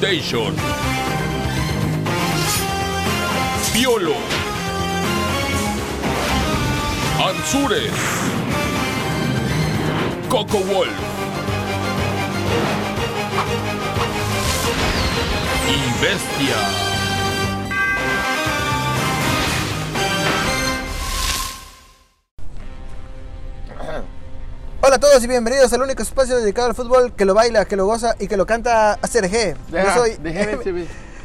Inundation. Piolo. Anzures. Coco Wolf. Y bienvenidos al único espacio dedicado al fútbol que lo baila, que lo goza y que lo canta a Sergé. Yo soy,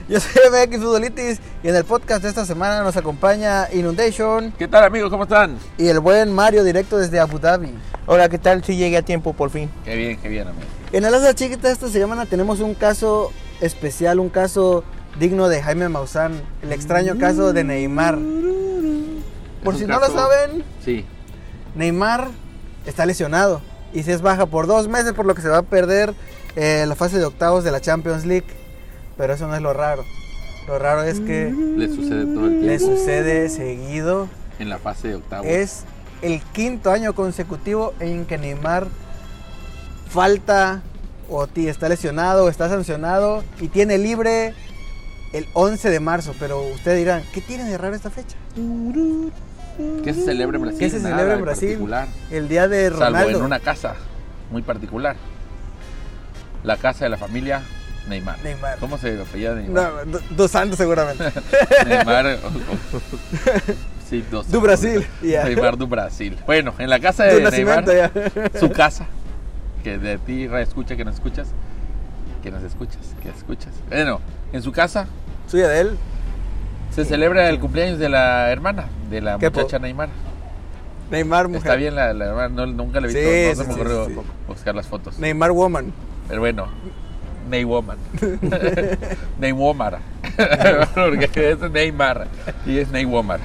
yo soy MX Futbolitis y en el podcast de esta semana nos acompaña Inundation ¿Qué tal amigos? ¿Cómo están? y el buen Mario directo desde Abu Dhabi. Hola, ¿qué tal? Si llegué a tiempo por fin. Qué bien, qué bien amigo. En el Asa Chiquita esta semana tenemos un caso especial, un caso digno de Jaime Maussan, el extraño caso de Neymar. Por si no lo saben, Sí. Neymar está lesionado y se es baja por dos meses, por lo que se va a perder eh, la fase de octavos de la Champions League. Pero eso no es lo raro. Lo raro es que Le sucede todo el le tiempo sucede seguido. en la fase de octavos. Es el quinto año consecutivo en que Neymar falta o ti- está lesionado o está sancionado y tiene libre el 11 de marzo. Pero ustedes dirán, ¿qué tiene de raro esta fecha? ¿Qué se celebra en Brasil? ¿Qué se celebra en Brasil? El día de Salvo Ronaldo. en una casa muy particular. La casa de la familia Neymar. Neymar. ¿Cómo se apellida Neymar? No, dos santos seguramente. Neymar. sí, dos. Du Brasil, ya. Neymar do Brasil. Bueno, en la casa Tu de Neymar, su casa, que de ti escucha que nos escuchas, que nos escuchas, que escuchas. Bueno, en su casa Suya de él. Se celebra el cumpleaños de la hermana, de la ¿Qué muchacha Neymar. Neymar mujer. Está bien la, la no- nunca la he Sí, visto, no sí, me ocurrió sí. buscar las fotos. Neymar Woman. Pero bueno, Neywoman. Neymar. Porque es Neymar y es Neymar.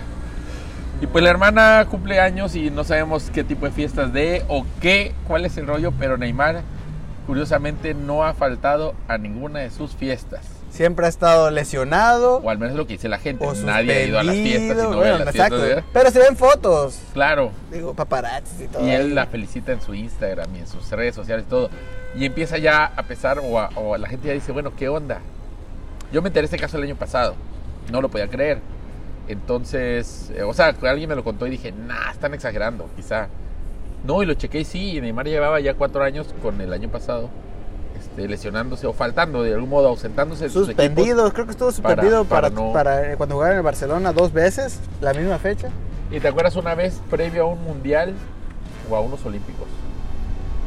Y pues la hermana cumple años y no sabemos qué tipo de fiestas de o qué, cuál es el rollo, pero Neymar curiosamente no ha faltado a ninguna de sus fiestas. Siempre ha estado lesionado. O al menos lo que dice la gente. O Nadie ha ido a las fiestas y no bueno, las exacto. fiestas. Pero se ven fotos. Claro, Digo, paparazzis y todo. Y ahí. él la felicita en su Instagram y en sus redes sociales y todo. Y empieza ya a pesar, o, a- o la gente ya dice, bueno, ¿qué onda? Yo me enteré de este caso el año pasado. No lo podía creer. Entonces, eh, o sea, alguien me lo contó y dije, nah, están exagerando, quizá. No, y lo chequé y sí, Neymar llevaba ya cuatro años con el año pasado este, lesionándose o faltando, de algún modo ausentándose. de Suspendido, creo que estuvo suspendido para para, no- para, eh, cuando jugaron en el Barcelona dos veces, la misma fecha. ¿Y te acuerdas una vez previo a un mundial o a unos olímpicos?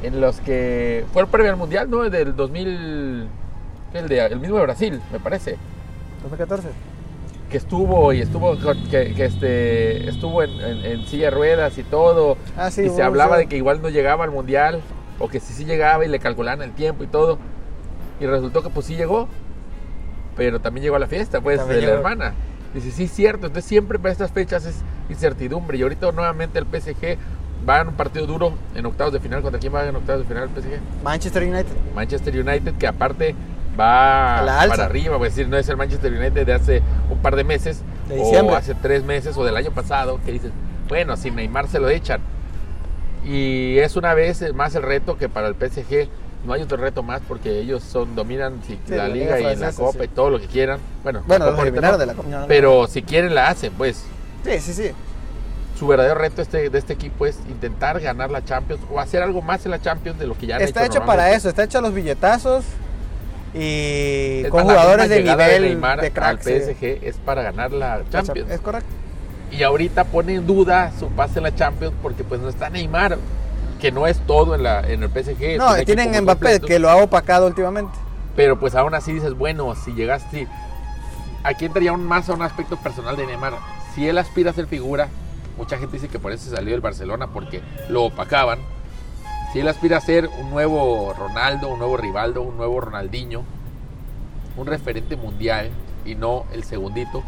En los que fue previo al mundial, ¿no? Del 2000, ¿qué? el, de, el mismo de Brasil, me parece, 2014. que estuvo y estuvo que, que este estuvo en, en- en silla de ruedas y todo Ah, sí, y se hablaba de que igual no llegaba al mundial o que sí sí llegaba y le calculaban el tiempo y todo y resultó que pues sí llegó, pero también llegó a la fiesta pues También de la llegó. hermana. Dice, sí, cierto. Entonces siempre para estas fechas es incertidumbre. Y ahorita nuevamente el PSG va en un partido duro en octavos de final. ¿Contra quién va en octavos de final el PSG? Manchester United. Manchester United, que aparte va A la para arriba. Es decir, no es el Manchester United de hace un par de meses. De. O hace tres meses o del año pasado. Que dices, bueno, si Neymar se lo echan. Y es una vez más el reto que para el PSG no hay otro reto más porque ellos son dominan si- Sí, la, liga, liga y la copa sí. y todo lo que quieran. Bueno, Bueno, los no, de la Copa. no, no. pero si quieren la hacen, pues. Sí, sí, sí. Su verdadero reto este, de este equipo es intentar ganar la Champions o hacer algo más en la Champions de lo que ya han Está hecho para normalmente. eso, está hecho a los billetazos y Es con jugadores de nivel Neymar de al cracks. sí. PSG es para ganar la Champions. Es correcto. Y ahorita pone en duda su pase en la Champions porque pues no está Neymar, que no es todo en, la, en el PSG. No, tienen Mbappé que lo ha opacado últimamente. Pero pues aún así dices, bueno, si llegaste... Aquí entraría aún más a un aspecto personal de Neymar. Si él aspira a ser figura, mucha gente dice que por eso se salió del Barcelona porque lo opacaban. Si él aspira a ser un nuevo Ronaldo, un nuevo Rivaldo, un nuevo Ronaldinho, un referente mundial y no el segundito,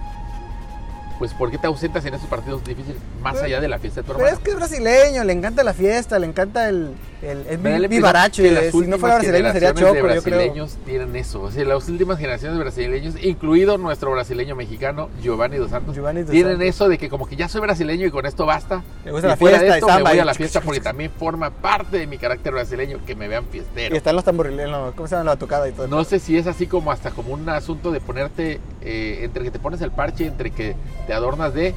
pues ¿por qué te ausentas en esos partidos difíciles más Pero- allá de la fiesta de tu Pero es hermano? que es brasileño, le encanta la fiesta, le encanta el, el, vi- impresión vivaracho. y las Si no fuera brasileño sería choco, de yo creo. brasileños tienen eso. O sea, las últimas generaciones de brasileños, incluido nuestro brasileño mexicano, Giovanni Dos Santos, Giovanni Dos tienen Santos. eso de que como que ya soy brasileño y con esto basta. Me gusta y la fuera fiesta de y esto me voy y- a la fiesta porque también forma parte de mi carácter brasileño que me vean Y fiestero. están los tamborilenos, ¿cómo se llama? La tocada y todo. No sé si es así como hasta como un asunto de ponerte, eh, entre que te pones el parche, entre que te adornas de...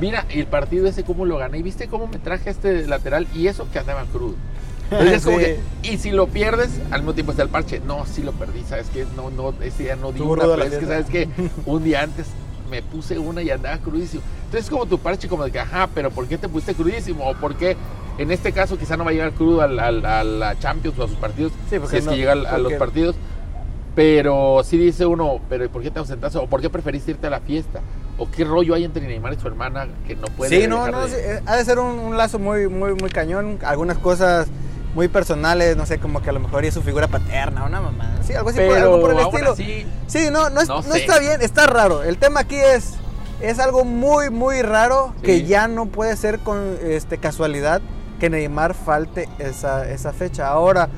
Mira, el partido ese cómo lo gané. ¿Y viste cómo me traje a este lateral? Y eso que andaba crudo. Entonces es como Sí. que, y si lo pierdes, al mismo tiempo está el parche. No, sí lo perdí, ¿sabes qué? No, no, ese día no di una, pero es que. ¿sabes qué? Un día antes me puse una y andaba crudísimo. Entonces es como tu parche, como de que, ajá, pero ¿por qué te pusiste crudísimo? O por qué, en este caso, quizá no va a llegar crudo al- al- a la Champions o a sus partidos, Sí, si es no- que llega al- a los partidos. Pero sí dice uno, pero ¿y ¿por qué te ausentaste? ¿O por qué preferiste irte a la fiesta? ¿O qué rollo hay entre Neymar y su hermana que no puede Sí, no, no, de- sí, eh, ha de ser un, un lazo muy, muy, muy cañón. Algunas cosas muy personales, no sé, como que a lo mejor es su figura paterna, una mamá. Sí, algo así, por, Pero algo por el estilo. así, Sí, no, no, es- No no sé. está bien, está raro. El tema aquí es, es algo muy, muy raro Sí. que ya no puede ser con este, casualidad que Neymar falte esa, esa fecha. Ahora,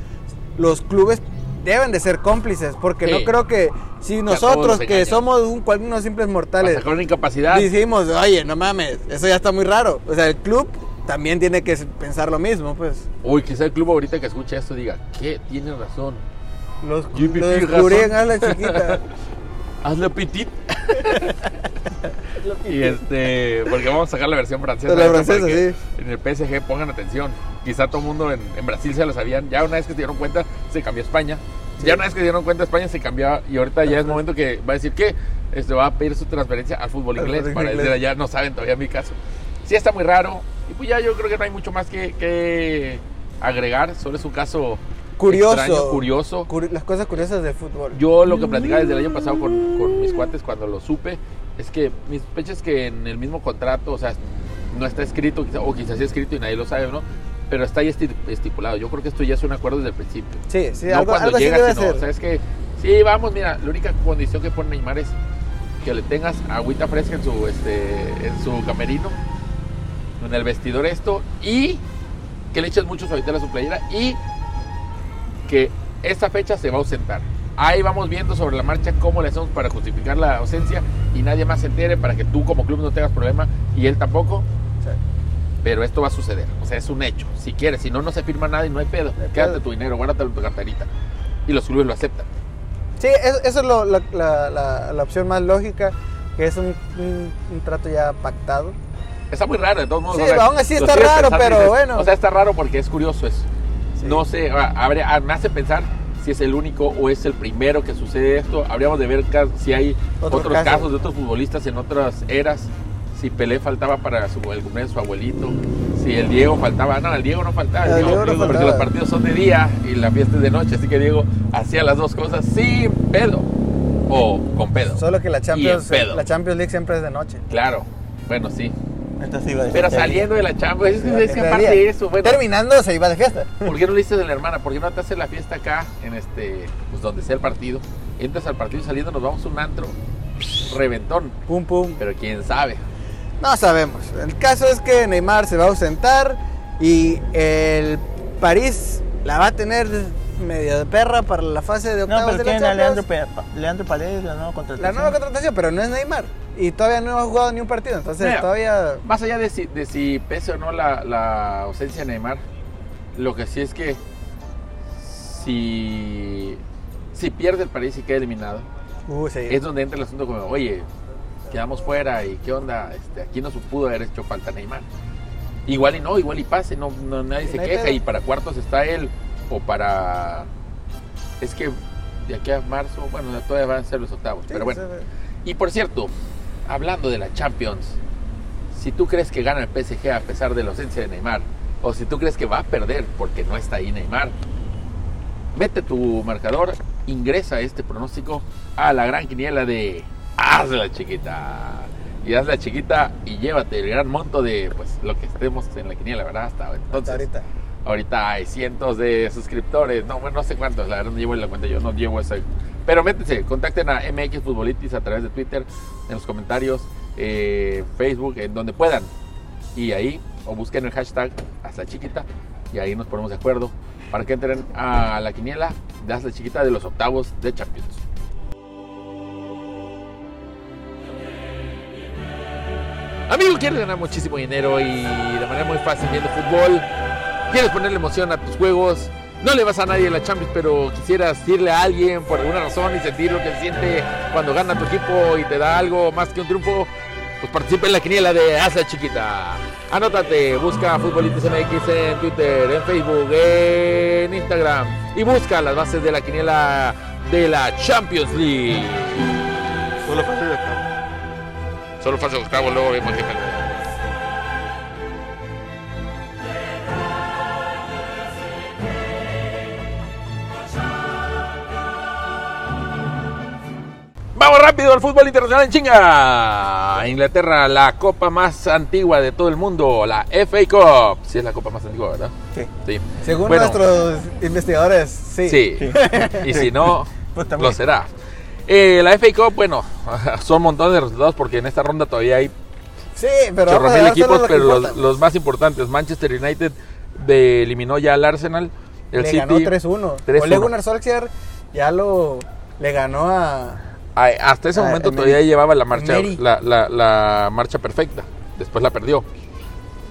los clubes deben de ser cómplices, porque Sí. no creo que si nosotros que somos un, unos simples mortales una incapacidad. decimos, oye, no mames, eso ya está muy raro. O sea, el club también tiene que pensar lo mismo, pues. Uy, quizá el club ahorita que escuche esto diga, ¿qué? Tienes razón. Los, lo descubrí en Ala Chiquita. Hazle petit. y este, porque vamos a sacar la versión francesa. La francesa, sí. En el PSG pongan atención. Quizá todo el mundo en, en Brasil se lo sabían. Ya una vez que se dieron cuenta, se cambió a España. Ya una vez que se dieron cuenta, España se cambió. Y ahorita ya es momento que va a decir que este, va a pedir su transferencia al fútbol Al inglés. Para inglés. desde allá no saben todavía mi caso. Sí está muy raro. Y pues ya yo creo que no hay mucho más que, que agregar. Solo es un caso Curioso. extraño, curioso. Curi- las cosas curiosas del fútbol. Yo lo que platicaba desde el año pasado con, con mis cuates cuando lo supe es que mi sospecha es que en el mismo contrato, o sea, no está escrito, o quizás sí escrito y nadie lo sabe, ¿no? Pero está ahí esti- estipulado. Yo creo que esto ya es un acuerdo desde el principio. Sí, sí, no algo, cuando algo así llega, debe sino, o sea, es que, sí, vamos, mira, la única condición que pone Neymar es que le tengas agüita fresca en su, este, en su camerino, en el vestidor esto, y que le eches mucho suavitel a su playera, y que esta fecha se va a ausentar. Ahí vamos viendo sobre la marcha cómo le hacemos para justificar la ausencia y nadie más se entere para que tú como club no tengas problema y él tampoco. Sí. Pero esto va a suceder, o sea, es un hecho. Si quieres, si no, no se firma nada y no hay pedo. hay Quédate pedo. tu dinero, guárdatelo en tu carterita. Y los clubes lo aceptan. Sí, eso, eso es lo- la, la- la- la opción más lógica, que es un, un- un trato ya pactado. Está muy raro, de todos modos. Sí, o sea, aún así está raro, pero dices, bueno. O sea, está raro porque es curioso eso. Sí. No sé, a- habría- a- me hace pensar si es el único o es el primero que sucede esto. Habríamos de ver si hay Otros otros casos. casos de otros futbolistas en otras eras. Si Pelé faltaba para su, el cumpleaños de su abuelito. Si el Diego faltaba. No, el Diego no faltaba. el Diego- Diego no porque faltaba. los partidos son de día y la fiesta es de noche. Así que Diego hacía las dos cosas sin pedo. O con pedo. Solo que la Champions, la Champions League siempre es de noche. Claro. Bueno, sí. Entonces iba Pero saliendo de la chamba, es, que- es que En aparte de eso, bueno, Terminando se iba de fiesta. ¿por qué no le dices a la hermana? ¿Por qué no te haces la fiesta acá, en este, pues donde sea el partido? Entras al partido y saliendo nos vamos a un antro, reventón, Pum, pum. pero quién sabe. No sabemos. El caso es que Neymar se va a ausentar y el París la va a tener medio de perra para la fase de No, octavos pero de la Leandro, Champions. Pa- Leandro Paredes, la nueva contratación. La nueva contratación, pero no es Neymar. Y todavía no ha jugado ni un partido, entonces Mira. todavía... Más allá de si, de si pese o no la, la ausencia de Neymar, lo que sí es que si, si pierde el París y queda eliminado, Uh, sí. es donde entra el asunto como, oye, quedamos fuera y qué onda, este, aquí no se pudo haber hecho falta Neymar. Igual y no, igual y pase, no, no- nadie se queja y para cuartos está él o para... Es que de aquí a marzo, bueno, todavía van a ser los octavos, Sí, pero bueno. Y por cierto, hablando de la Champions, si tú crees que gana el PSG a pesar de la ausencia de Neymar, o si tú crees que va a perder porque no está ahí Neymar, mete tu marcador, ingresa este pronóstico a la gran quiniela de Hazla Chiquita. Y hazla chiquita y llévate el gran monto de pues lo que estemos en la quiniela, ¿verdad? Hasta Hasta entonces. ahorita. Ahorita hay cientos de suscriptores. No, bueno, no sé cuántos. La verdad no llevo la cuenta. Yo no llevo esa. Pero métanse, contacten a MX Futbolitis a través de Twitter, en los comentarios, eh, Facebook, en donde puedan. Y ahí, o busquen el hashtag hasta chiquita y ahí nos ponemos de acuerdo para que entren a la quiniela de Hazle Chiquita de los octavos de Champions. Amigo, quieres ganar muchísimo dinero y de manera muy fácil viendo fútbol. Quieres ponerle emoción a tus juegos. No le vas a nadie en la Champions, pero quisieras irle a alguien por alguna razón y sentir lo que se siente cuando gana tu equipo y te da algo más que un triunfo. Pues participa en la quiniela de Hazla Chiquita. Anótate, busca Futbolistas MX en Twitter, en Facebook, en Instagram y busca las bases de la quiniela de la Champions League. Solo fase de octavo. Solo fase de octavo, luego vemos qué tal. Vamos rápido al fútbol internacional en chinga. Inglaterra, la copa más antigua de todo el mundo, la FA Cup. Sí es la copa más antigua, ¿verdad? Sí. Sí. Según Bueno, nuestros investigadores, sí. Sí. Sí. Y si no, Pues lo será. Eh, la FA Cup, bueno, son montón de resultados porque en esta ronda todavía hay Sí, pero mil equipos, lo pero los, más importantes, Manchester United de- eliminó ya al Arsenal, el le City ganó 3-1. 3-1. Ole Gunnar Solskjaer ya lo le ganó a hasta ese Ah, momento todavía llevaba la marcha, la, la- la marcha perfecta. Después la perdió.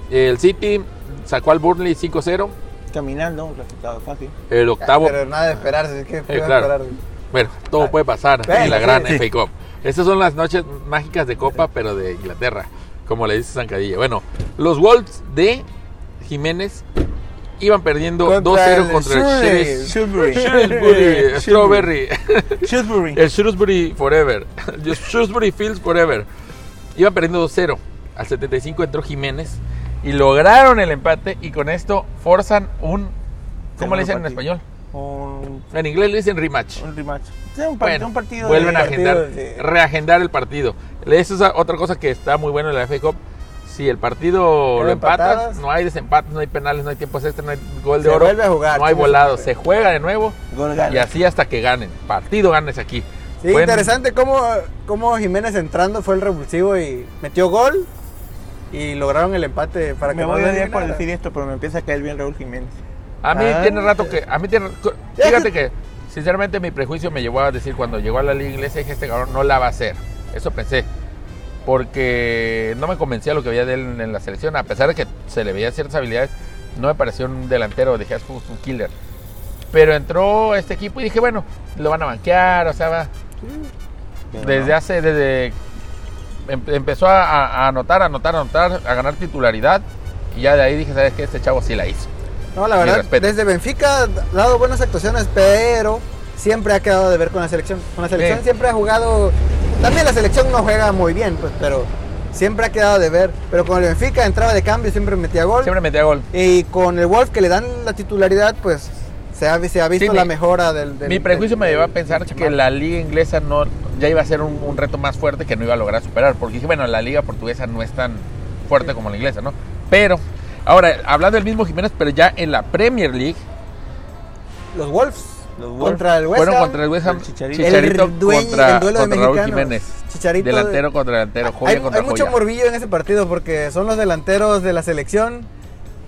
El City sacó al Burnley 5-0. Caminando, un resultado fácil. El octavo. pero nada de esperarse, es que puede claro. Bueno, todo puede pasar en la gran sí. FA Cup. Estas son las noches mágicas de Copa, pero de Inglaterra, como le dice Zancadilla. Bueno, los Wolves de Jiménez iban perdiendo Contra 2-0 el contra el Shrewsbury. Shrewsbury. Shrewsbury. Shrewsbury. Strawberry. Shrewsbury. El Shrewsbury Forever. El Shrewsbury Fields Forever. Iban perdiendo 2-0. Al 75 entró Jiménez y lograron el empate y con esto forzan un... ¿Cómo le dicen en español? Un, En inglés le dicen rematch. un rematch. Sí, un, Bueno, un partido. vuelven de- a agendar, sí. reagendar el partido. Esa es otra cosa que está muy bueno en la FA Cup. Si el partido lo empatas, empatadas. no hay desempates, no hay penales, no hay tiempos extra, no hay gol de Se oro, vuelve a jugar, no hay volado, se juega de nuevo Gol gana. y así hasta que ganen. Partido ganes aquí. Sí, interesante cómo, cómo Jiménez entrando fue el revulsivo y metió gol y lograron el empate para que Me no voy a odiar por decir esto, pero me empieza a caer bien Raúl Jiménez. A mí Ah. tiene rato que. A mí tiene. Fíjate que, sinceramente, mi prejuicio me llevó a decir cuando llegó a la liga inglesa, dije: Este cabrón no la va a hacer. Eso pensé. Porque no me convencía lo que veía de él en la selección. A pesar de que se le veía ciertas habilidades, no me pareció un delantero. Dije: Es un killer. Pero entró este equipo y dije: Bueno, lo van a banquear. O sea, va. Desde no. hace. Desde. em- empezó a, a anotar, a anotar, a anotar, a ganar titularidad. Y ya de ahí dije: ¿Sabes qué? Este chavo sí la hizo. No, la verdad, desde Benfica ha dado buenas actuaciones, pero siempre ha quedado de ver con la selección. Con la selección Sí. siempre ha jugado. También la selección no juega muy bien, pues, pero siempre ha quedado de ver. Pero con el Benfica entraba de cambio, siempre metía gol. Siempre metía gol. Y con el Wolf que le dan la titularidad, pues se ha, se ha visto Sí, mi- la mejora del, del- Mi prejuicio del- me llevó a pensar que la liga inglesa no ya iba a ser un, un reto más fuerte que no iba a lograr superar. Porque dije, bueno, la liga portuguesa no es tan fuerte como la inglesa, ¿no? Pero, ahora, hablando del mismo Jiménez, pero ya en la Premier League, Los Wolves Los contra el West fueron contra el West Ham. El Chicharito. Chicharito, El dueño- contra, el duelo de Raúl. Jiménez. Chicharito de- delantero contra delantero, joya Hay, contra hay mucho joya. morbillo en ese partido porque son los delanteros de la selección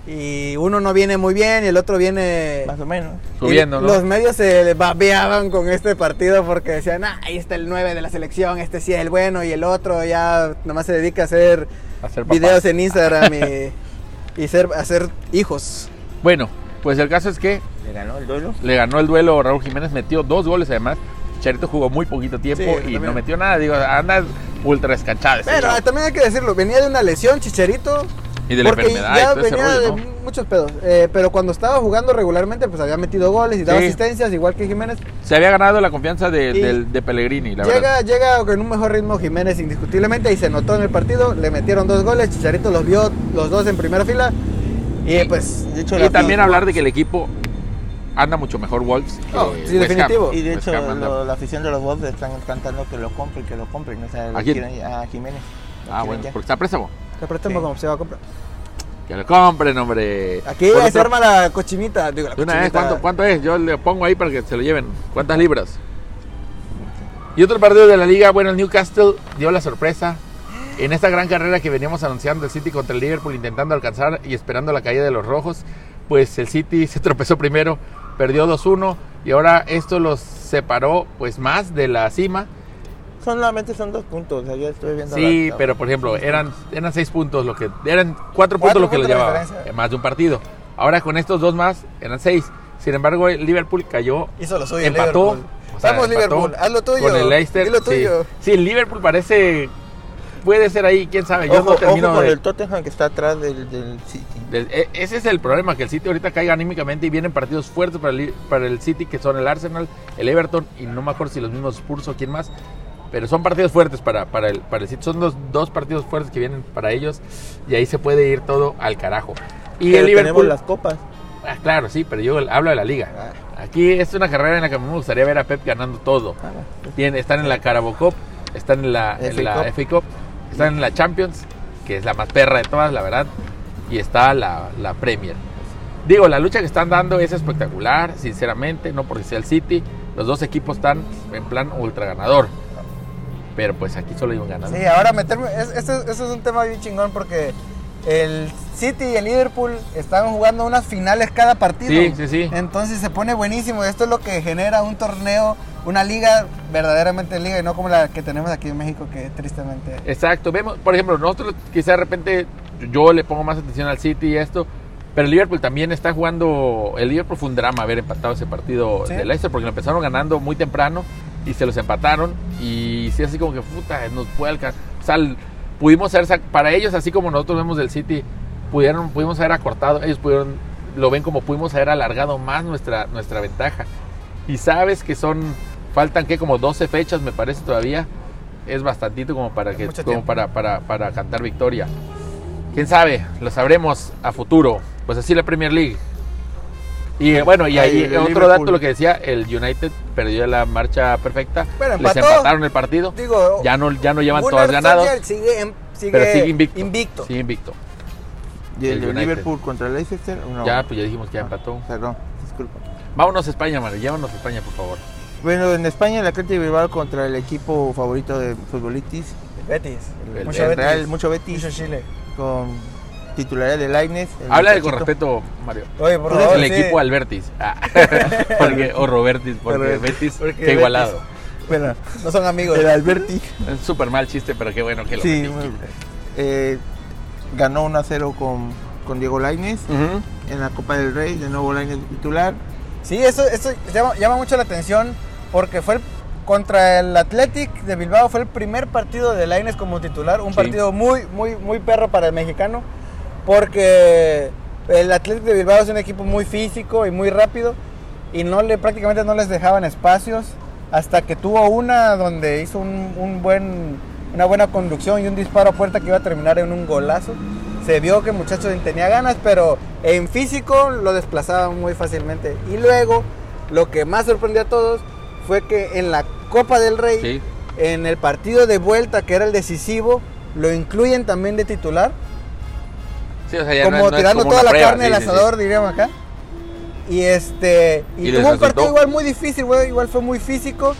y uno no viene muy bien y el otro viene Más o menos. Subiendo, ¿no? Los medios se babeaban con este partido porque decían, ah, ahí está el 9 de la selección, este sí es el bueno y el otro ya nomás se dedica a hacer A videos en Instagram y, y ser, hacer hijos. Bueno, pues el caso es que Le ganó el duelo. le ganó el duelo Raúl Jiménez, metió dos goles además. Chicharito jugó muy poquito tiempo Sí, y también. no metió nada. Digo, anda ultra escachado. Pero chavo. también hay que decirlo, venía de una lesión, Chicharito. Y de la porque enfermedad y ya ese venía rollo, de ¿no? muchos pedos. Eh, pero cuando estaba jugando regularmente, pues había metido goles y daba Sí. asistencias, igual que Jiménez. Se había ganado la confianza de, Pellegrini, la verdad. Llega, llega con un mejor ritmo Jiménez indiscutiblemente y se notó en el partido. Le metieron dos goles, Chicharito los vio los dos en primera fila. Y pues, De hecho, Y también hablar de que el equipo anda mucho mejor Wolves. que Oh, sí, West Ham. definitivo. Y de West hecho, lo- la afición de los Wolves están cantando que lo compren, que lo compren. O sea, ¿A quién? a Jiménez. Ah, bueno, ya. porque está préstamo. se préstamo Sí. como se va a comprar. Que lo compren, hombre. Aquí se otro- arma la cochinita. Digo, la De una vez, cochinita. ¿cuánto, ¿cuánto es? Yo le pongo ahí para que se lo lleven. ¿Cuántas libras? Y otro partido de la liga, bueno, el Newcastle dio la sorpresa. En esta gran carrera que veníamos anunciando el City contra el Liverpool, intentando alcanzar y esperando la caída de los rojos, pues el City se tropezó primero, perdió 2-1 y ahora esto los separó pues más de la cima. Solamente son dos puntos, viendo Sí, la- pero por ejemplo, eran, eran seis puntos lo que eran cuatro puntos lo que lo llevaba, más de un partido. Ahora con estos dos más eran seis. Sin embargo, el Liverpool cayó, Hizo lo suyo. empató. Liverpool. o sea, Vamos, empató Liverpool, haz lo tuyo. Con el Leicester. Lo sí. tuyo. Sí, el Liverpool parece puede ser ahí, quién sabe. Yo Ojo, no termino ojo con de- el Tottenham que está atrás del, del City. de- e- ese es el problema, que el City ahorita caiga anímicamente y vienen partidos fuertes para el, para el City, que son el Arsenal, el Everton y no me acuerdo si los mismos Spurs o quién más. Pero son partidos fuertes para, para, el, para el City. Son los dos partidos fuertes que vienen para ellos y ahí se puede ir todo al carajo. Y Pero el tenemos Liverpool... las copas. Ah, claro, sí, pero yo hablo de la liga. Aquí es una carrera en la que me gustaría ver a Pep ganando todo. Ah, Tienen- están en la Carabao Cup, están en la, en la. FA Cup, están en la Champions, que es la más perra de todas, la verdad, y está la, la Premier. Digo, la lucha que están dando es espectacular, sinceramente, no porque sea el City. Los dos equipos están en plan ultra ganador. Pero pues aquí solo hay un ganador. Sí, ahora meterme. es- Esto, esto es un tema bien chingón porque el City y el Liverpool están jugando unas finales cada partido. Sí, sí, sí. Entonces se pone buenísimo. Esto es lo que genera un torneo, una liga verdaderamente liga y no como la que tenemos aquí en México, que tristemente. Exacto, vemos, por ejemplo, nosotros quizá de repente yo le pongo más atención al City y esto, pero el Liverpool también está jugando, el Liverpool fue un drama haber empatado ese partido Sí. de Leicester porque lo empezaron ganando muy temprano y se los empataron y sí así como que puta, nos puede alcanzar, o sea, pudimos haber, para ellos así como nosotros vemos del City, pudieron, pudimos haber acortado, ellos pudieron, lo ven como pudimos haber alargado más nuestra, nuestra ventaja y sabes que son, faltan que como 12 fechas me parece todavía, es bastantito como para que como para, para, para cantar victoria. Quién sabe, lo sabremos a futuro. Pues así la Premier League. Y eh, bueno, y ahí el otro Liverpool. dato lo que decía, el United perdió la marcha perfecta. Pero Les empataron el partido. Digo, Ya no, ya no llevan todas ganados, Solskjaer sigue, pero sigue invicto. invicto. Sigue invicto. Y el, El. Liverpool contra el Leicester. No. Ya, pues ya dijimos que ya Ah, empató. Perdón, disculpa. Vámonos a España, Mario. Llévanos a España, por favor. Bueno, en España el Atlético de Bilbao contra el equipo favorito de futbolistas, Betis. El- mucho el Betis. Real, mucho Betis, Mucho Chile. con titularidad de Lainez. Habla con respeto, Mario. Oye, por Tú favor. el sí. equipo Albertis. Ah, porque, o Robertis, porque Robertis, Betis, porque qué igualado. Bueno, No son amigos. el Alberti. Es súper mal chiste, pero qué bueno que lo Sí, eh, ganó 1 a 0 con, con Diego Lainez Ujú. en la Copa del Rey, de nuevo Lainez titular. Sí, eso, eso llama, llama mucho la atención porque fue el- contra el Athletic de Bilbao, fue el primer partido de Lainez como titular, un Sí. partido muy, muy, muy perro para el mexicano, porque el Athletic de Bilbao es un equipo muy físico y muy rápido y no le, prácticamente no les dejaban espacios hasta que tuvo una donde hizo un, un buen, una buena conducción y un disparo a puerta que iba a terminar en un golazo. Se vio que el muchacho tenía ganas, pero en físico lo desplazaba muy fácilmente. Y luego, lo que más sorprendió a todos fue que en la Copa del Rey, Sí. en el partido de vuelta, que era el decisivo, lo incluyen también de titular, Sí, o sea, ya como no es- no es tirando como toda la prueba, carne sí, sí. asador, diríamos acá. Y este y, tuvo un partido igual muy difícil, güey, igual fue muy físico,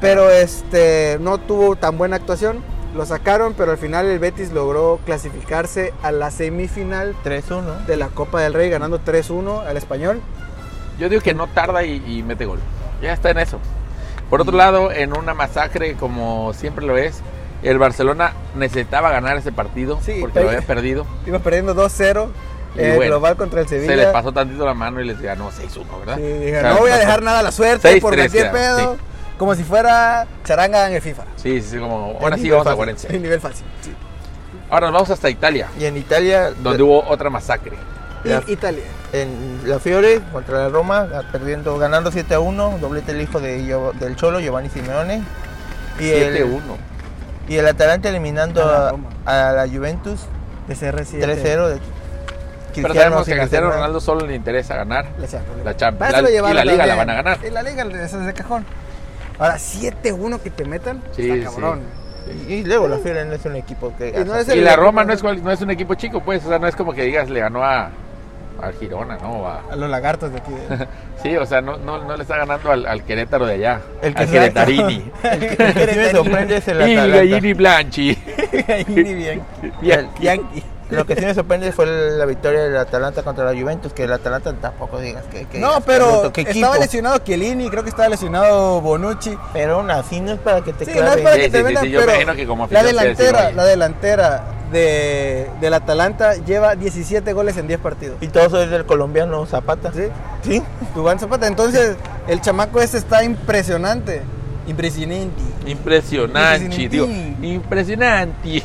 pero este no tuvo tan buena actuación. Lo sacaron, pero al final el Betis logró clasificarse a la semifinal 3-1. de la Copa del Rey ganando 3-1 al Español. Yo digo que no tarda y, y mete gol. Ya está en eso. Por otro lado, en una masacre como siempre lo es, el Barcelona necesitaba ganar ese partido Sí, porque lo había perdido. Iba perdiendo 2-0 Y eh, bueno, global contra el Sevilla. Se les pasó tantito la mano y les ganó 6-1, ¿verdad? Sí, dije, O sea, no voy a dejar nada a la suerte 6-3 por cualquier pedo. sí. Como si fuera charanga en el FIFA. Sí, sí, sí, como ahora sí vamos a fácil, jugar en En nivel fácil. sí. Ahora nos vamos hasta Italia, Y en Italia, donde hubo otra masacre. La- Italia. en la Fiore contra la Roma, perdiendo, ganando 7 a 1, doblete el hijo de, del Cholo, Giovanni Simeone. Y el, 7-1. Y el Atalanta eliminando A la a, a la Juventus De CR7. 3-0. de- Pero sabemos que a Cristiano. Ronaldo solo le interesa ganar. La Champions. La y la Liga la van a ganar. Y la Liga, eso es de cajón. Ahora, 7-1 que te metan. Sí, está sí. cabrón. Y, y luego la Fiore no es un equipo que... Y no Y la Roma no es, no es un equipo chico, pues. O sea, no es como que digas le ganó a, a Girona, ¿no? A- A los lagartos de aquí. de- Sí, o sea, no, no, no le está ganando al, al Querétaro de allá. El que al Queretarini. El que, el que sí me sorprende es el Y Atalanta. Gallini Blanchi. Gallini. Bien. Yankee. Lo que sí me sorprende fue la victoria del Atalanta contra la Juventus, que el Atalanta tampoco digas que... que No, pero estaba lesionado Chiellini, creo que estaba lesionado Bonucci. Pero aún así no es para que te Sí, no es para Sí, que sí, te sí, vendan, sí, yo pero imagino que como la delantera, la delantera de, del Atalanta lleva 17 goles en 10 partidos. Y todo eso es del colombiano Zapata. ¿Sí? Sí. Dubán Zapata. Entonces, el chamaco este está impresionante. Impresionante. Impresionante, Impresionante. digo, impresionante.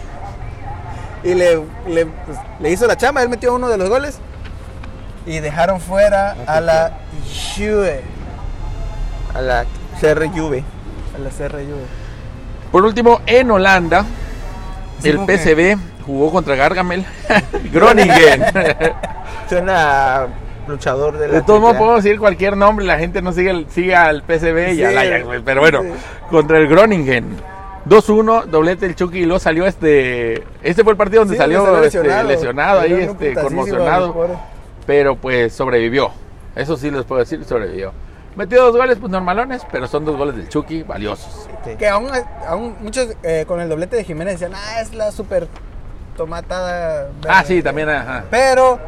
Y le, le, pues, le hizo la chamba, él metió uno de los goles. Y dejaron fuera a la Juve. A la CR Juve. A la CR Juve. Por último, en Holanda, el PSV jugó contra Gargamel. Groningen. Suena luchador de la De todos modos, podemos decir cualquier nombre, la gente no sigue, sigue al PSV y Sí, al Ajax, pero bueno, sí. contra el Groningen. 2-1, doblete el Chucky y luego salió este. Este fue el partido donde Sí, salió, donde este, lesionado, ahí, este, conmocionado. Pero pues sobrevivió. Eso sí les puedo decir, sobrevivió. Metió dos goles, pues normalones, pero son dos goles del Chucky valiosos. Que aún, aún muchos eh, con el doblete de Jiménez decían, ah, es la super tomatada. Ah, verde". sí, también, ajá. Pero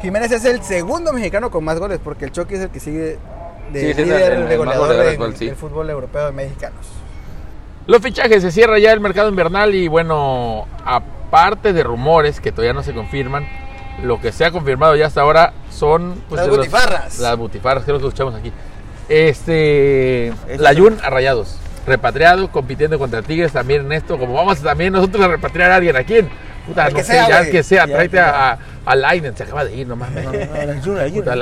Jiménez es el segundo mexicano con más goles, porque el Chucky es el que sigue de Sí, sí, líder el- goleador goleador en actual, sí. el fútbol europeo de mexicanos. Los fichajes, se cierra ya el mercado invernal y bueno, aparte de rumores que todavía no se confirman, lo que se ha confirmado ya hasta ahora son... pues, Las los- butifarras. las butifarras, que es lo que escuchamos aquí. Este... Layun a Rayados, repatriado, compitiendo contra Tigres también en esto, como vamos también nosotros a repatriar a alguien, ¿a quién? Puta, Al no que sé, sea, ya el que sea, tráete a, a Lainen, se acaba de ir, no mames. no, no, no. La Jun, la Jun. La,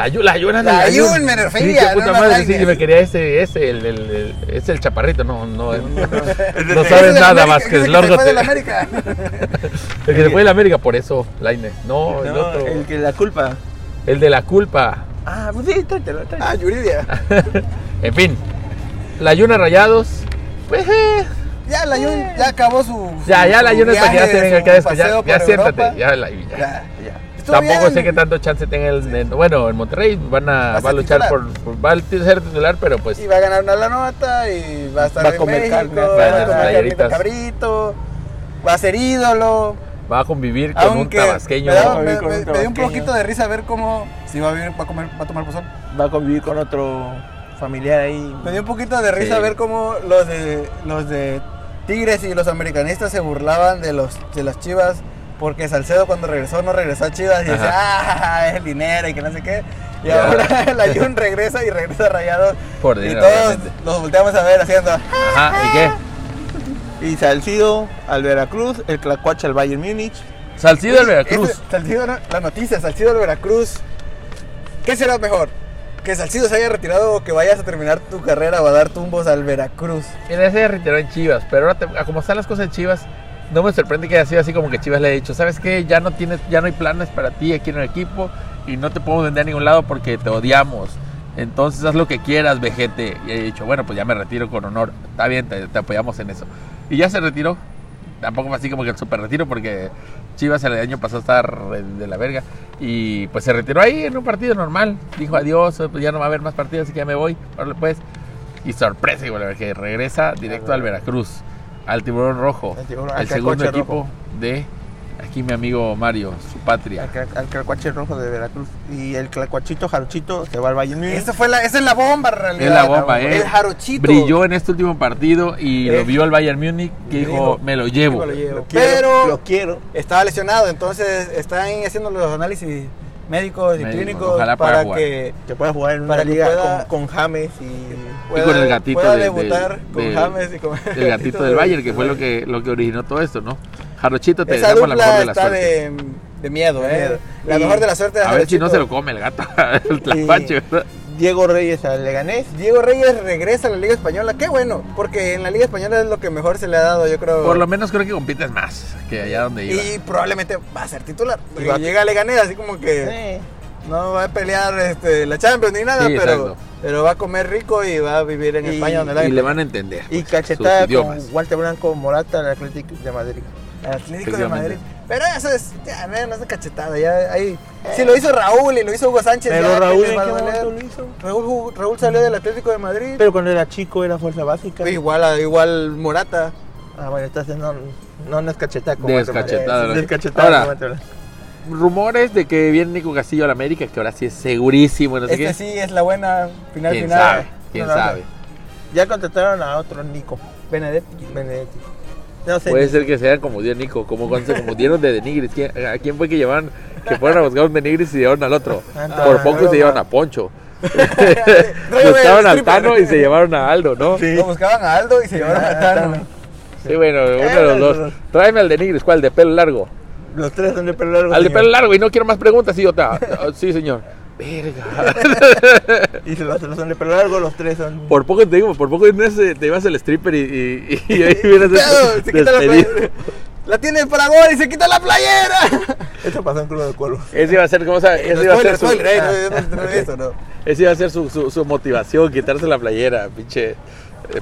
la La. Yun, me refería, Sí, qué puta no la madre, sí, Lainez. me quería ese, ese, el, el, el- es el chaparrito, no, no, no, no Ese sabes nada América, más que ese el que se fue Lorgote. del América. El que se fue de la América, por eso, Lainez. No, el otro. el que la culpa. El de la culpa. Ah, pues sí, tráetelo, tráetelo. ah, Yuridia. En fin, la Yuna Rayados. Pues, eh, Ya la Yun ya acabó su. ya, ya la Yuna está ya se venga acá después. Ya, ya siéntate. Europa. Ya, la, ya. Ya, ya. Tampoco bien. sé qué tanto chance tenga el. en- bueno, en Monterrey van a, Va a va a ser luchar por, por- Va a ser titular, pero pues. Y va a ganar una la nota y va a estar Va a comer México, carne, va a comer cabrito, va a ser ídolo. Va a convivir con Aunque un tabasqueño. me, da- me- me- un me dio un poquito de risa ver cómo si va a vivir, va a comer, va a tomar pozol. Va a convivir con otro familiar ahí. Me dio un poquito de risa Sí. ver cómo los de los de Tigres y los americanistas se burlaban de los de las Chivas porque Salcedo cuando regresó no regresó a Chivas y decía, ah, es el dinero y que no sé qué. Y ahora la Jun regresa y regresa rayado. Por y dinero, todos obviamente. los volteamos a ver haciendo. Ajá, ¿y qué? Y Salcido al Veracruz, el Clacuache al Bayern Múnich. Salcido del Veracruz. Este, Salcido, la noticia, Salcido del Veracruz. ¿Qué será mejor? ¿Que Salcido se haya retirado o que vayas a terminar tu carrera o a dar tumbos al Veracruz? Ese se retiró en Chivas, pero ahora, como están las cosas en Chivas, no me sorprende que haya sido así como que Chivas le ha dicho, ¿sabes qué? Ya no tienes, ya no hay planes para ti aquí en el equipo y no te podemos vender a ningún lado porque te odiamos. Entonces haz lo que quieras, vejete. Y he dicho, bueno, pues ya me retiro con honor. Está bien, te, te apoyamos en eso. Y ya se retiró. Tampoco fue así como que el super retiro porque Chivas el año pasado estaba de la verga. Y pues se retiró ahí en un partido normal. Dijo adiós, pues ya no va a haber más partidos, así que ya me voy. Pues. Y sorpresa, igual, que regresa directo al Veracruz, al Tiburón Rojo, Tiburón- el segundo equipo Rojo. de aquí mi amigo Mario, su patria. Al, al Clacuache rojo de Veracruz. Y el Clacuachito Jaruchito se va al Bayern Múnich. Esa fue la, esa es la bomba, en realidad. Es la bomba, ¿eh? El jarochito. Brilló en este último partido y Eh. lo vio el Bayern Múnich que dijo, dijo, me lo llevo. me lo llevo. Lo quiero, Pero lo quiero. estaba lesionado, entonces están haciendo los análisis médicos y clínicos para jugar. que Que pueda jugar en una Para liga pueda- con, con James y. pueda, con el gatito pueda de- de- debutar con de- James y con El gatito del Bayern, que fue lo que, lo que originó todo esto, ¿no? Jarochito, te Esa deseamos la mejor dupla de la está suerte. de, de miedo, De ¿eh? miedo. La Y- mejor de la suerte de A ver si no se lo come el gato, el tlapache, ¿verdad? Diego Reyes al Leganés. Diego Reyes regresa a la Liga Española. Qué bueno, porque en la Liga Española es lo que mejor se le ha dado, yo creo. Por lo menos creo que compites más que allá donde iba. y probablemente va a ser titular. Y Porque va- llega a Leganés, así como que Eh, no va a pelear este, la Champions ni nada, Sí, pero, exacto. pero va a comer rico y va a vivir en Y- España donde la Y le van a entender. y pues, cachetada con Walter Blanco Morata al Atlético de Madrid. Atlético de. Madrid. Pero eso es, ya, no es de cachetada. Ya, ahí, si lo hizo Raúl y lo hizo Hugo Sánchez. Pero ya, Raúl. Raúl, Raúl salió del Atlético de Madrid. Pero cuando era chico era fuerza básica. igual, igual Morata. Ah, bueno, entonces no, no, no es cachetada como Descachetada, Descachetada Ahora, como. Rumores de que viene Nico Castillo a la América, que ahora sí es segurísimo, no sé Este qué. sí es la buena final ¿Quién final. sabe? ¿Quién No, no, sabe? Ya contrataron a otro Nico Benedetti. Benedetti. No sé. Puede ser que sean como dio Nico, como cuando se confundieron de Denigris. ¿Quién- ¿A quién fue que llevaron? Que fueron a buscar un Denigris y llevaron al otro. Ah, Por poco no, se llevan a Poncho. Buscaban stripper. Tano y se llevaron a Aldo, ¿no? Sí. Lo buscaban a Aldo y se llevaron a Ah, Tano. Tano. Sí, bueno, uno de los dos. Tráeme al Denigris, ¿cuál? De pelo largo. Los tres son de pelo largo. Al de pelo largo y no quiero más preguntas, idiota. Ah, Sí, señor. Verga. Y los otros son de pelo largo, los tres son. Por poco te digo, por poco te ibas al stripper y, y, y ahí vienes Cuidado, se quita la playera. La tiene para gol y se quita la playera. Eso pasó en Club de Cuervos. Ese iba a ser, ¿cómo se llama? Ese iba a ser su, eh, ese iba a ser su, su, su motivación, quitarse la playera, pinche eh,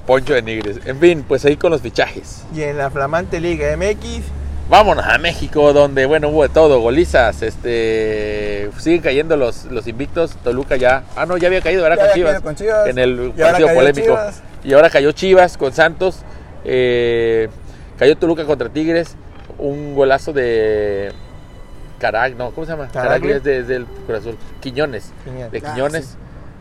Poncho de Nigris. En fin, pues ahí con los fichajes. Y en la flamante Liga MX, Vámonos a México, donde, bueno, hubo de todo, golizas, este, siguen cayendo los, los invictos, Toluca ya, ah, no, ya había caído. Ya Con Chivas, con Chivas, en el ahora partido polémico. Chivas. Y ahora cayó Chivas con Santos, eh, cayó Toluca contra Tigres, un golazo de Carac, no, ¿cómo se llama? Caraglio es de- es del Cruz Quiñones, Quiñones. de Ah, Quiñones.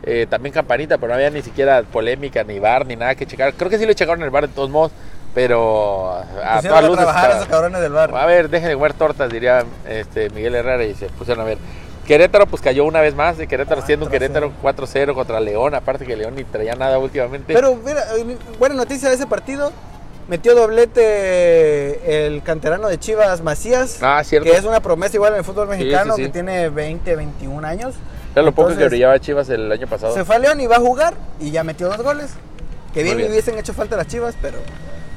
Eh, también campanita, pero no había ni siquiera polémica, ni bar, ni nada que checar. Creo que sí le checaron el bar de todos modos, pero a todas a luces. trabajar esos cabrones del bar. a ver, dejen de comer tortas, diría este Miguel Herrera, y se pusieron a ver. Querétaro pues cayó una vez más, de Querétaro siendo un 4-0. Querétaro 4-0 contra León, aparte que León ni traía nada últimamente. Pero mira, buena noticia de ese partido. Metió doblete el canterano de Chivas Macías. ah, cierto. Que es una promesa igual en el fútbol mexicano, sí, sí. que tiene 20, 21 años. Era lo poco que brillaba Chivas el año pasado. Se fue a León y va a jugar y ya metió dos goles. Que bien, bien. le hubiesen hecho falta las Chivas, pero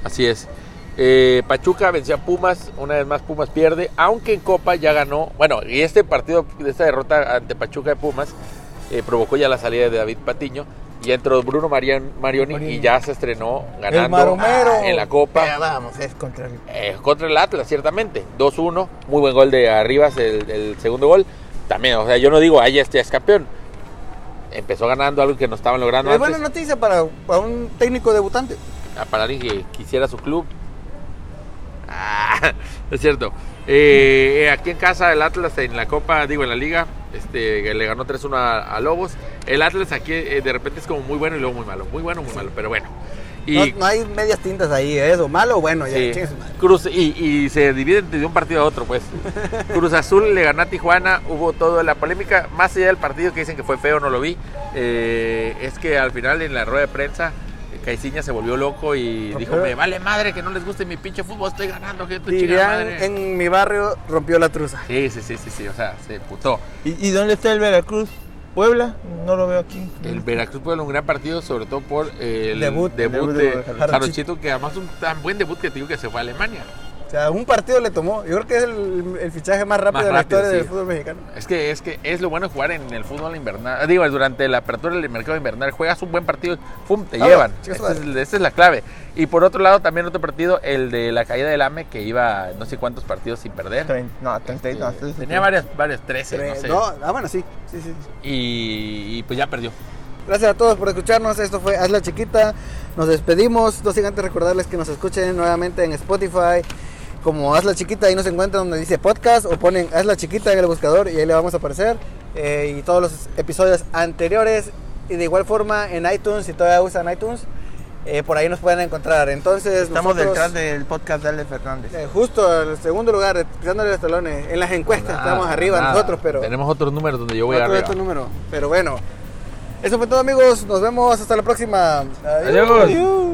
Así es. Eh, Pachuca venció a Pumas, una vez más Pumas pierde, aunque en Copa ya ganó. Bueno, y este partido, esta derrota ante Pachuca de Pumas, eh, provocó ya la salida de David Patiño. Y entró Bruno Marian- Marioni y ya se estrenó ganando en la Copa. Pero vamos, es contra el. Eh, contra el Atlas, ciertamente. 2-1. Muy buen gol de Arribas, el, el segundo gol. También, o sea, yo no digo, ah, ya este es campeón. Empezó ganando algo que no estaban logrando es buena noticia para, para un técnico debutante. Para alguien que quisiera su club. Ah, es cierto. Eh, aquí en casa el Atlas en la Copa, digo en la Liga, este, le ganó 3-1 a, a Lobos. El Atlas aquí eh, de repente es como muy bueno y luego muy malo. Muy bueno, muy malo, pero bueno. Y no, no hay medias tintas ahí, eso, malo o bueno, Sí. Cruz, y, y se dividen de un partido a otro, pues. Cruz Azul le ganó a Tijuana, hubo toda la polémica, más allá del partido que dicen que fue feo, no lo vi. eh, es que al final en la rueda de prensa, eh, Caiciña se volvió loco y dijo: pero- Me vale madre que no les guste mi pinche fútbol, estoy ganando, que tu madre. en mi barrio rompió la truza. Sí, sí, sí, sí, sí, o sea, se putó. ¿Y, y dónde está el Veracruz? ¿Puebla? No lo veo aquí. El Veracruz fue un gran partido, sobre todo por el Debut, debut, debut de de. Jarochito, que además un tan buen debut que te digo que se fue a Alemania. O sea, un partido le tomó. Yo creo que es el, el fichaje más rápido Más de la rápido, historia sí. del fútbol mexicano. Es que, es que es lo bueno jugar en el fútbol invernal. Digo, durante la apertura del mercado invernal, juegas un buen partido, ¡pum! te Ah, llevan. Esa es, es la clave. Y por otro lado, también otro partido, el de la caída del AME, que iba no sé cuántos partidos sin perder. Trein- No, 30, no, Este, sí, sí, tenía varias, varias 13, no sé. No, ah, bueno, sí. sí, sí. Y, y pues ya perdió. Gracias a todos por escucharnos. Esto fue Hazla Chiquita. Nos despedimos. No sin antes recordarles que nos escuchen nuevamente en Spotify. Como Hazla Chiquita, ahí nos encuentran donde dice podcast o ponen Hazla Chiquita en el buscador y ahí le vamos a aparecer. Eh, y todos los episodios anteriores. Y de igual forma en iTunes, si todavía usan iTunes, eh, por ahí nos pueden encontrar. Entonces, Estamos nosotros, detrás del podcast de Ale Fernández. eh, justo al segundo lugar, pisándole los talones. En las encuestas Nada, estamos arriba nada. nosotros, pero. Tenemos otros números donde yo voy Otro de arriba. estos números. Pero bueno, eso fue todo amigos. Nos vemos hasta la próxima. Adiós. Adiós.